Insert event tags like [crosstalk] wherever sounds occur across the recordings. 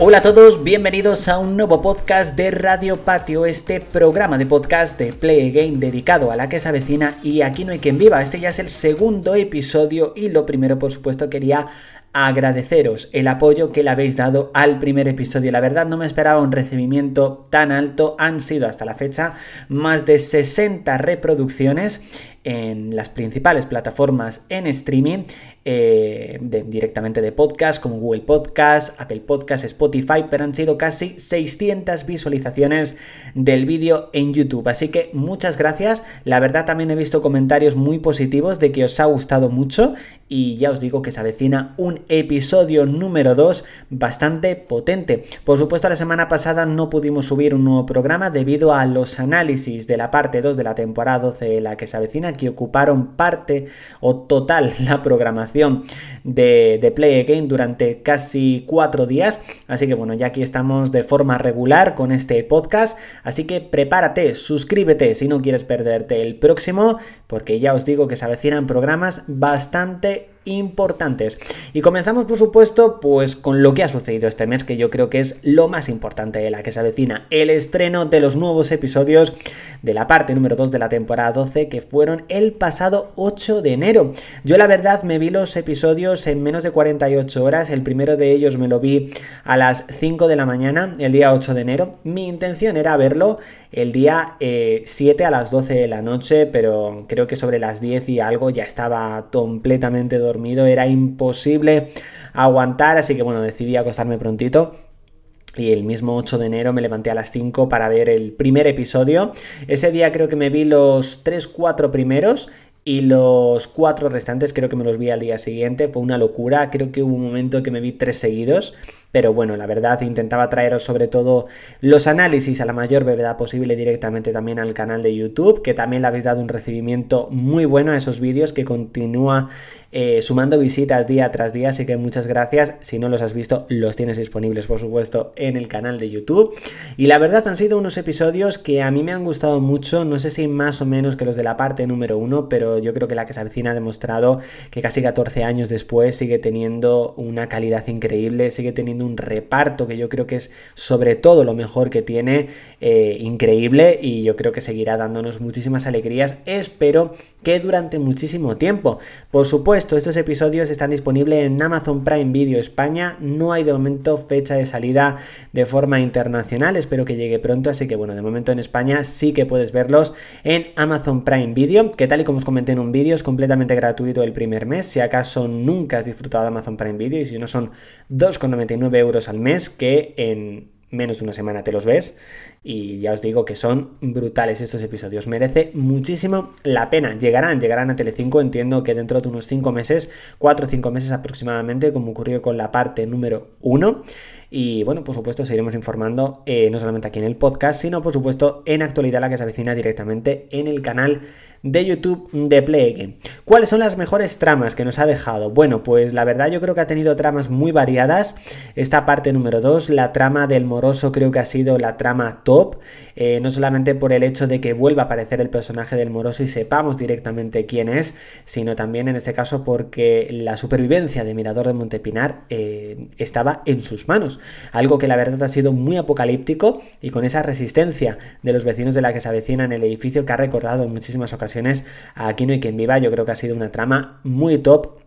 Hola a todos, bienvenidos a un nuevo podcast de Radio Patio, este programa de podcast de Play Game dedicado a la que se y aquí no hay quien viva. Este ya es el segundo episodio y lo primero, por supuesto, quería agradeceros el apoyo que le habéis dado al primer episodio. La verdad no me esperaba un recibimiento tan alto. Han sido hasta la fecha más de 60 reproducciones en las principales plataformas en streaming eh, directamente de podcast como Google Podcast, Apple Podcast, Spotify, pero han sido casi 600 visualizaciones del vídeo en YouTube. Así que muchas gracias. La verdad también he visto comentarios muy positivos de que os ha gustado mucho y ya os digo que se avecina un episodio número 2 bastante potente. Por supuesto la semana pasada no pudimos subir un nuevo programa debido a los análisis de la parte 2 de la temporada 12 de la que se avecina que ocuparon parte o total [laughs] la programación de, de Play Again durante casi cuatro días. Así que bueno, ya aquí estamos de forma regular con este podcast. Así que prepárate, suscríbete si no quieres perderte el próximo, porque ya os digo que se avecinan programas bastante importantes. Y comenzamos, por supuesto, pues con lo que ha sucedido este mes, que yo creo que es lo más importante de la que se avecina, el estreno de los nuevos episodios de la parte número 2 de la temporada 12, que fueron el pasado 8 de enero. Yo la verdad me vi los episodios en menos de 48 horas, el primero de ellos me lo vi a las 5 de la mañana, el día 8 de enero. Mi intención era verlo el día 7 eh, a las 12 de la noche, pero creo que sobre las 10 y algo ya estaba completamente dormido era imposible aguantar, así que bueno, decidí acostarme prontito. Y el mismo 8 de enero me levanté a las 5 para ver el primer episodio. Ese día creo que me vi los 3-4 primeros y los cuatro restantes creo que me los vi al día siguiente. Fue una locura. Creo que hubo un momento que me vi tres seguidos. Pero bueno, la verdad intentaba traeros sobre todo los análisis a la mayor brevedad posible directamente también al canal de YouTube, que también le habéis dado un recibimiento muy bueno a esos vídeos, que continúa eh, sumando visitas día tras día, así que muchas gracias. Si no los has visto, los tienes disponibles, por supuesto, en el canal de YouTube. Y la verdad han sido unos episodios que a mí me han gustado mucho, no sé si más o menos que los de la parte número uno, pero yo creo que la que se avecina ha demostrado que casi 14 años después sigue teniendo una calidad increíble, sigue teniendo un reparto que yo creo que es sobre todo lo mejor que tiene, eh, increíble y yo creo que seguirá dándonos muchísimas alegrías. Espero que durante muchísimo tiempo. Por supuesto, estos episodios están disponibles en Amazon Prime Video España. No hay de momento fecha de salida de forma internacional. Espero que llegue pronto. Así que bueno, de momento en España sí que puedes verlos en Amazon Prime Video, que tal y como os comenté en un vídeo es completamente gratuito el primer mes. Si acaso nunca has disfrutado de Amazon Prime Video y si no son 2,99 euros al mes que en menos de una semana te los ves. Y ya os digo que son brutales estos episodios, merece muchísimo la pena, llegarán, llegarán a Telecinco, entiendo que dentro de unos 5 meses, 4 o 5 meses aproximadamente, como ocurrió con la parte número 1 y bueno, por supuesto, seguiremos informando eh, no solamente aquí en el podcast, sino por supuesto en actualidad la que se avecina directamente en el canal de YouTube de Play ¿Cuáles son las mejores tramas que nos ha dejado? Bueno, pues la verdad yo creo que ha tenido tramas muy variadas. Esta parte número 2, la trama del moroso creo que ha sido la trama top, eh, no solamente por el hecho de que vuelva a aparecer el personaje del moroso y sepamos directamente quién es, sino también en este caso porque la supervivencia de Mirador de Montepinar eh, estaba en sus manos. Algo que la verdad ha sido muy apocalíptico y con esa resistencia de los vecinos de la que se avecina en el edificio que ha recordado en muchísimas ocasiones a Aquí no hay quien viva, yo creo que ha sido una trama muy top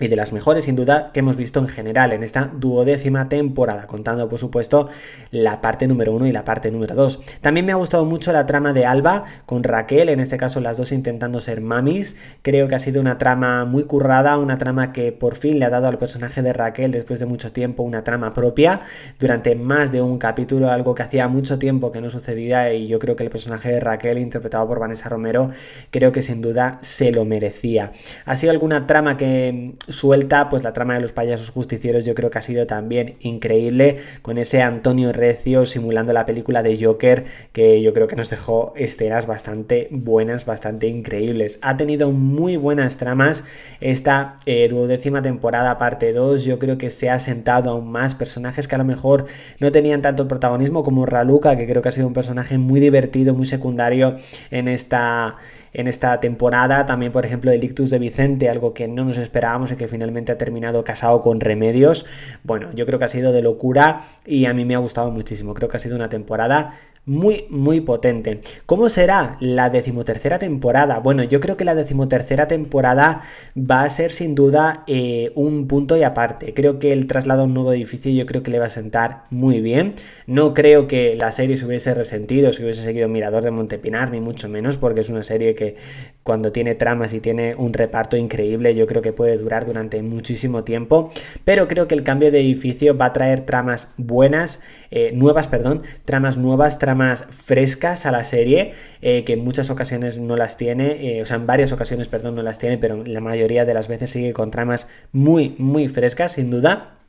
y de las mejores sin duda que hemos visto en general en esta duodécima temporada, contando por supuesto la parte número uno y la parte número 2. También me ha gustado mucho la trama de Alba con Raquel, en este caso las dos intentando ser mamis. Creo que ha sido una trama muy currada, una trama que por fin le ha dado al personaje de Raquel después de mucho tiempo una trama propia durante más de un capítulo, algo que hacía mucho tiempo que no sucedía y yo creo que el personaje de Raquel interpretado por Vanessa Romero creo que sin duda se lo merecía. Ha sido alguna trama que suelta, pues la trama de los payasos justicieros yo creo que ha sido también increíble, con ese Antonio Recio simulando la película de Joker, que yo creo que nos dejó escenas bastante buenas, bastante increíbles. Ha tenido muy buenas tramas esta eh, duodécima temporada, parte 2, yo creo que se ha sentado aún más personajes que a lo mejor no tenían tanto protagonismo como Raluca, que creo que ha sido un personaje muy divertido, muy secundario en esta en esta temporada. También, por ejemplo, el ictus de Vicente, algo que no nos esperábamos que finalmente ha terminado casado con remedios. Bueno, yo creo que ha sido de locura y a mí me ha gustado muchísimo. Creo que ha sido una temporada muy, muy potente. ¿Cómo será la decimotercera temporada? Bueno, yo creo que la decimotercera temporada va a ser sin duda eh, un punto y aparte. Creo que el traslado a un nuevo edificio yo creo que le va a sentar muy bien. No creo que la serie se hubiese resentido, si hubiese seguido Mirador de Montepinar, ni mucho menos, porque es una serie que cuando tiene tramas y tiene un reparto increíble, yo creo que puede durar durante muchísimo tiempo. Pero creo que el cambio de edificio va a traer tramas buenas, eh, nuevas, perdón, tramas nuevas, tramas más frescas a la serie, eh, que en muchas ocasiones no las tiene, eh, o sea, en varias ocasiones, perdón, no las tiene, pero la mayoría de las veces sigue con tramas muy, muy frescas, sin duda.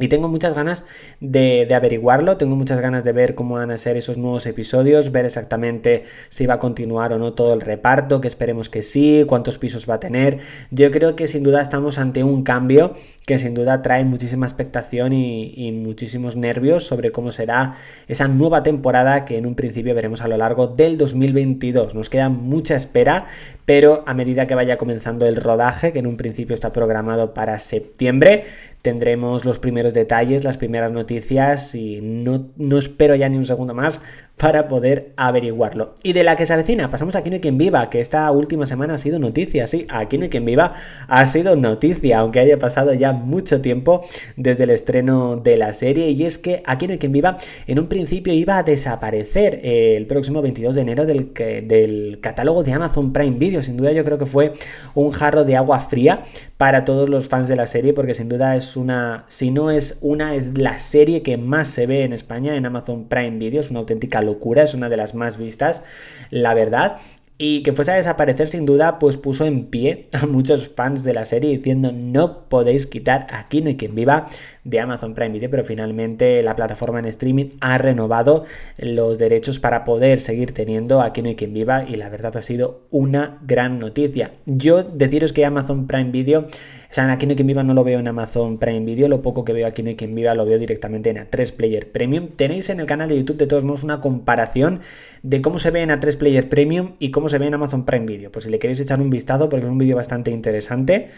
Y tengo muchas ganas de, averiguarlo, tengo muchas ganas de ver cómo van a ser esos nuevos episodios, ver exactamente si va a continuar o no todo el reparto, que esperemos que sí, cuántos pisos va a tener. Yo creo que sin duda estamos ante un cambio que sin duda trae muchísima expectación y, muchísimos nervios sobre cómo será esa nueva temporada que en un principio veremos a lo largo del 2022. Nos queda mucha espera, pero a medida que vaya comenzando el rodaje, que en un principio está programado para septiembre, tendremos los primeros detalles, las primeras noticias y no, no espero ya ni un segundo más para poder averiguarlo. Y de la que se avecina, pasamos a Aquí no hay quien viva, que esta última semana ha sido noticia, sí, Aquí no hay quien viva ha sido noticia, aunque haya pasado ya mucho tiempo desde el estreno de la serie, y es que Aquí no hay quien viva en un principio iba a desaparecer eh, el próximo 22 de enero del, del catálogo de Amazon Prime Video, sin duda yo creo que fue un jarro de agua fría para todos los fans de la serie, porque sin duda es una, si no es una, es la serie que más se ve en España en Amazon Prime Video, es una auténtica locura, es una de las más vistas, la verdad. Y que fuese a desaparecer sin duda, pues puso en pie a muchos fans de la serie diciendo no podéis quitar Aquí no hay quien viva de Amazon Prime Video, pero finalmente la plataforma en streaming ha renovado los derechos para poder seguir teniendo Aquí no hay quien viva y la verdad ha sido una gran noticia. Yo deciros que Amazon Prime Video, o sea, Aquí no hay quien viva no lo veo en Amazon Prime Video, lo poco que veo Aquí no hay quien viva lo veo directamente en A3 Player Premium. Tenéis en el canal de YouTube de todos modos una comparación de cómo se ve en A3 Player Premium y cómo se ve en Amazon Prime Video. Pues si le queréis echar un vistazo, porque es un vídeo bastante interesante,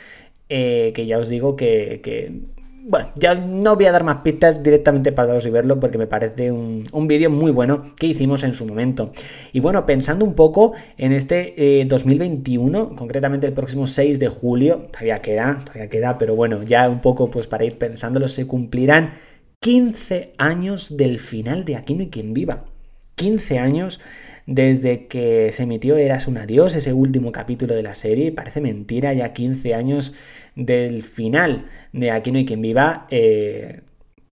eh, que ya os digo que, bueno, ya no voy a dar más pistas directamente para y verlo porque me parece un, vídeo muy bueno que hicimos en su momento. Y bueno, pensando un poco en este 2021, eh, concretamente el próximo 6 de julio, todavía queda, todavía queda, pero bueno, ya un poco pues para ir pensándolo, se cumplirán 15 años del final de Aquí no hay quien viva. 15 años desde que se emitió Eras un adiós, ese último capítulo de la serie. Parece mentira, ya 15 años del final de Aquí no hay quien viva. Eh,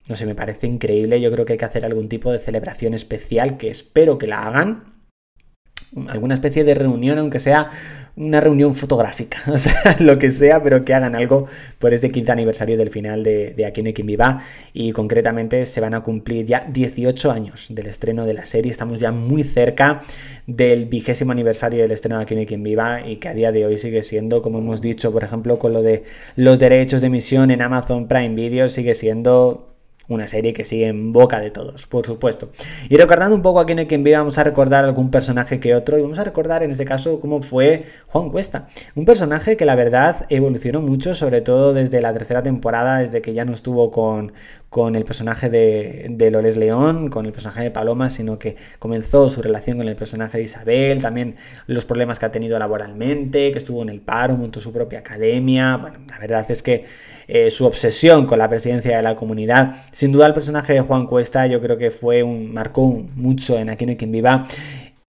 no sé, me parece increíble. Yo creo que hay que hacer algún tipo de celebración especial que espero que la hagan. Alguna especie de reunión, aunque sea una reunión fotográfica, [laughs] o sea, lo que sea, pero que hagan algo por este quinto aniversario del final de, de Aquí no hay quien viva. Y concretamente se van a cumplir ya 18 años del estreno de la serie, estamos ya muy cerca del vigésimo aniversario del estreno de Aquí no hay quien viva y que a día de hoy sigue siendo, como hemos dicho, por ejemplo, con lo de los derechos de emisión en Amazon Prime Video, sigue siendo una serie que sigue en boca de todos, por supuesto. Y recordando un poco a quién hay quien vive, vamos a recordar algún personaje que otro y vamos a recordar en este caso cómo fue Juan Cuesta. Un personaje que la verdad evolucionó mucho, sobre todo desde la tercera temporada, desde que ya no estuvo con, con el personaje de, de Loles León, con el personaje de Paloma, sino que comenzó su relación con el personaje de Isabel, también los problemas que ha tenido laboralmente, que estuvo en el paro, montó su propia academia. Bueno, la verdad es que eh, su obsesión con la presidencia de la comunidad. Sin duda el personaje de Juan Cuesta yo creo que fue un, marcó mucho en Aquí no quien viva.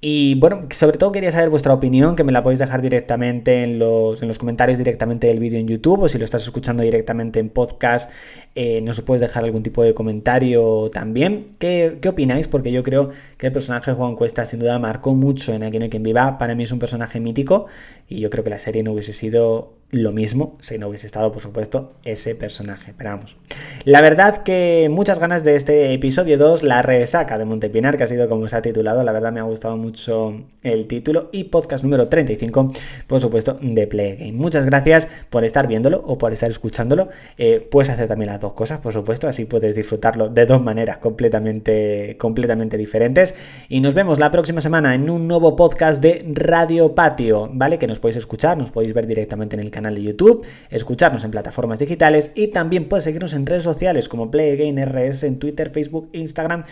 Y bueno, sobre todo quería saber vuestra opinión, que me la podéis dejar directamente en los, en los comentarios directamente del vídeo en YouTube o si lo estás escuchando directamente en podcast, eh, nos puedes dejar algún tipo de comentario también. ¿Qué, ¿Qué, opináis? Porque yo creo que el personaje de Juan Cuesta sin duda marcó mucho en Aquí no quien viva. Para mí es un personaje mítico y yo creo que la serie no hubiese sido lo mismo si no hubiese estado, por supuesto, ese personaje. Pero vamos. La verdad que muchas ganas de este episodio 2, la resaca de Montepinar, que ha sido como se ha titulado. La verdad me ha gustado mucho el título. Y podcast número 35, por supuesto, de Play Game. Muchas gracias por estar viéndolo o por estar escuchándolo. Eh, puedes hacer también las dos cosas, por supuesto. Así puedes disfrutarlo de dos maneras completamente, completamente diferentes. Y nos vemos la próxima semana en un nuevo podcast de Radio Patio, ¿vale? Que nos podéis escuchar, nos podéis ver directamente en el canal canal de YouTube, escucharnos en plataformas digitales y también puedes seguirnos en redes sociales como PlayGameRS en Twitter, Facebook, Instagram.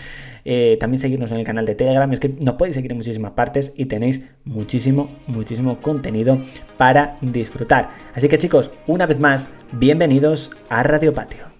Eh, también seguirnos en el canal de Telegram. Es que nos podéis seguir en muchísimas partes y tenéis muchísimo, muchísimo contenido para disfrutar. Así que chicos, una vez más, bienvenidos a Radio Patio.